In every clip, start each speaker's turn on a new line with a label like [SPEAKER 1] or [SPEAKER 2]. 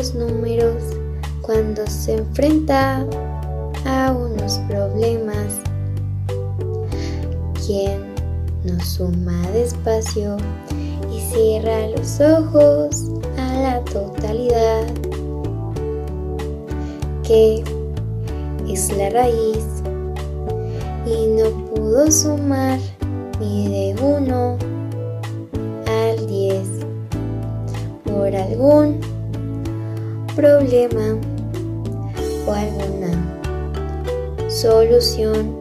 [SPEAKER 1] los números cuando se enfrenta a unos problemas. ¿Quién no suma despacio y cierra los ojos a la totalidad? ¿Qué es la raíz y no pudo sumar ni de uno al diez por algún problema o alguna solución.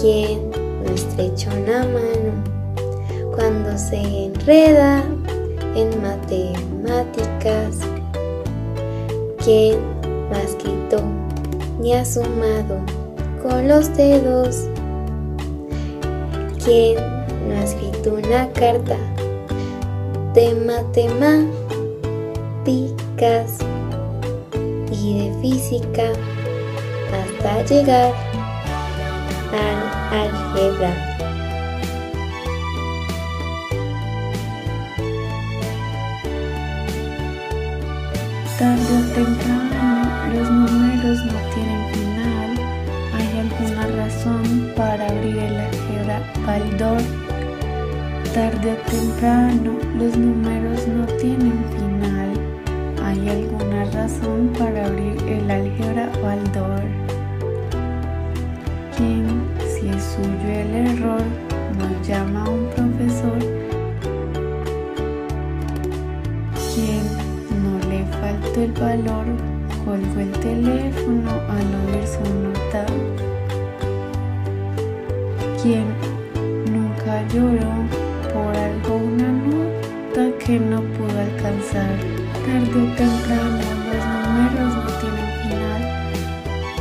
[SPEAKER 1] Quien no estrecha una mano cuando se enreda en matemáticas. Quien no ha escrito ni ha sumado con los dedos. Quien no ha escrito una carta de matemáticas y de física hasta llegar al álgebra.
[SPEAKER 2] Tarde o temprano los números no tienen final. ¿Hay alguna razón para abrir el álgebra Baldor? Tarde o temprano los números no tienen final. ¿Hay alguna razón para abrir el álgebra Baldor? ¿Quién, si es suyo el error, nos llama a un profesor? ¿Quién no le faltó el valor, colgó el teléfono al oír su nota? ¿Quién nunca lloró por algo una nota que no pudo alcanzar? Tarde o temprano los números no tienen final.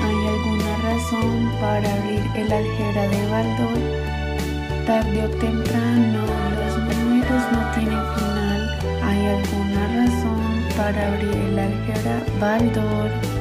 [SPEAKER 2] ¿Hay alguna razón para abrir el álgebra de Baldor? Tarde o temprano los números no tienen final. ¿Hay alguna razón para abrir el álgebra Baldor?